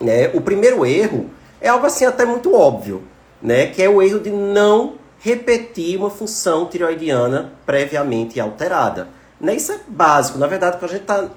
Né? O primeiro erro é algo assim até muito óbvio, né? que é o erro de não repetir uma função tireoidiana previamente alterada. Né? Isso é básico. Na verdade, quando a gente está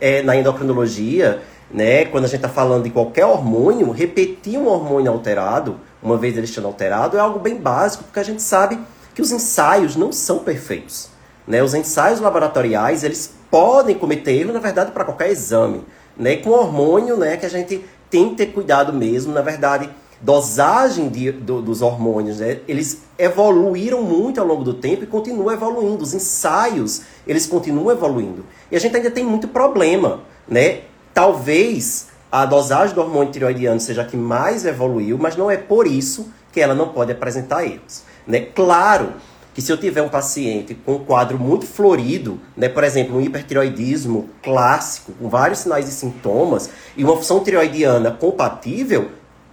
é, na endocrinologia, né, quando a gente está falando de qualquer hormônio, repetir um hormônio alterado, uma vez ele estando alterado, é algo bem básico, porque a gente sabe que os ensaios não são perfeitos. Né? Os ensaios laboratoriais, eles podem cometer erro, na verdade, para qualquer exame. Né? Com hormônio, né, que a gente tem que ter cuidado mesmo, na verdade, dosagem de, do, dos hormônios, né? eles evoluíram muito ao longo do tempo e continuam evoluindo. Os ensaios, eles continuam evoluindo. E a gente ainda tem muito problema, né? Talvez a dosagem do hormônio tiroidiano seja a que mais evoluiu, mas não é por isso que ela não pode apresentar erros. Né? Claro que se eu tiver um paciente com um quadro muito florido, né, por exemplo, um hipertiroidismo clássico, com vários sinais e sintomas, e uma função tiroidiana compatível,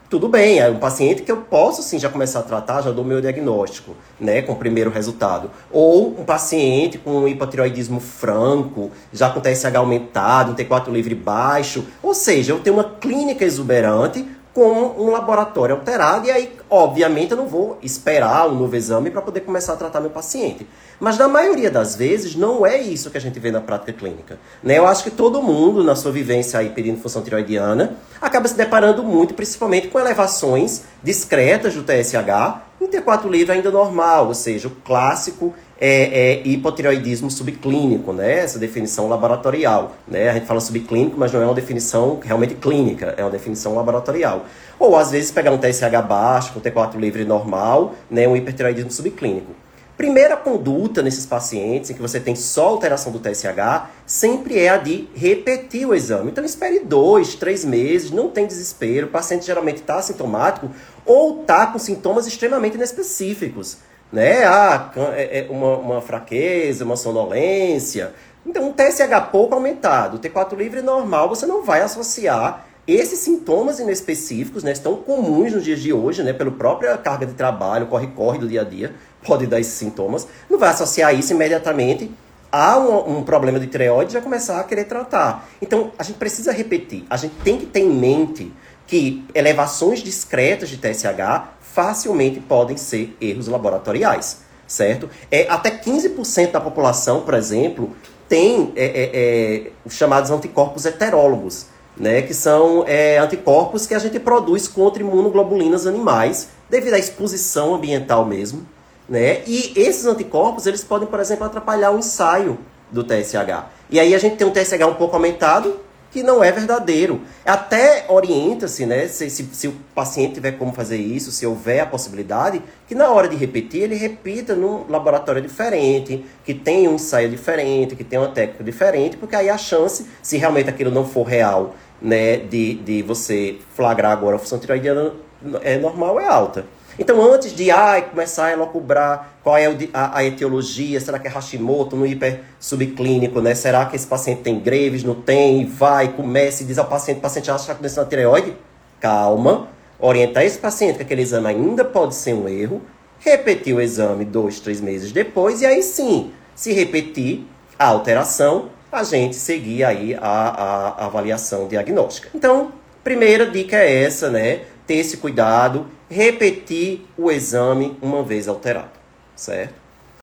tudo bem, é um paciente que eu posso sim já começar a tratar, já dou meu diagnóstico, né, com o primeiro resultado. Ou um paciente com um hipotiroidismo franco, já com TSH aumentado, um T4 livre baixo, ou seja, eu tenho uma clínica exuberante com um laboratório alterado, e aí, obviamente, eu não vou esperar um novo exame para poder começar a tratar meu paciente. Mas na maioria das vezes não é isso que a gente vê na prática clínica. Né? Eu acho que todo mundo, na sua vivência aí pedindo função tiroidiana, acaba se deparando muito, principalmente com elevações discretas do TSH em T4 livre ainda normal, ou seja, o clássico é, é, hipotireoidismo subclínico, né? Essa definição laboratorial, né? A gente fala subclínico, mas não é uma definição realmente clínica, é uma definição laboratorial. Ou às vezes pegar um TSH baixo, com T4 livre normal, né? Um hipertireoidismo subclínico. Primeira conduta nesses pacientes em que você tem só alteração do TSH sempre é a de repetir o exame. Então espere dois, três meses, não tem desespero. O paciente geralmente está sintomático ou está com sintomas extremamente inespecíficos. Né? Ah, é, é uma, uma fraqueza, uma sonolência. Então, um TSH pouco aumentado, T4 livre normal, você não vai associar esses sintomas inespecíficos, né, estão comuns nos dias de hoje, né, pela própria carga de trabalho, corre-corre do dia a dia, pode dar esses sintomas, não vai associar isso imediatamente a um, um problema de tireoide e já começar a querer tratar. Então, a gente precisa repetir, a gente tem que ter em mente que elevações discretas de TSH facilmente podem ser erros laboratoriais, certo? É, até 15% da população, por exemplo, tem é, é, é, os chamados anticorpos heterólogos, né, que são é, anticorpos que a gente produz contra imunoglobulinas animais, devido à exposição ambiental mesmo. Né? E esses anticorpos, eles podem, por exemplo, atrapalhar o ensaio do TSH. E aí a gente tem um TSH um pouco aumentado, que não é verdadeiro. Até orienta-se, né, se, se, se, o paciente tiver como fazer isso, se houver a possibilidade, que na hora de repetir, ele repita num laboratório diferente, que tenha um ensaio diferente, que tenha uma técnica diferente, porque aí a chance, se realmente aquilo não for real, né, de, de você flagrar agora a função tiroidiana é normal, é alta. Então, antes de ai, começar a elocubrar qual é a, a, etiologia, será que é Hashimoto no hiper subclínico, né? Será que esse paciente tem Graves, não tem? Vai, comece e diz ao paciente, o paciente acha que está doença na tireoide? Calma, orientar esse paciente que aquele exame ainda pode ser um erro, repetir o exame dois, três meses depois, e aí sim, se repetir a alteração, a gente seguir aí a, a, a avaliação diagnóstica. Então, primeira dica é essa, né? Ter esse cuidado, repetir o exame uma vez alterado, certo?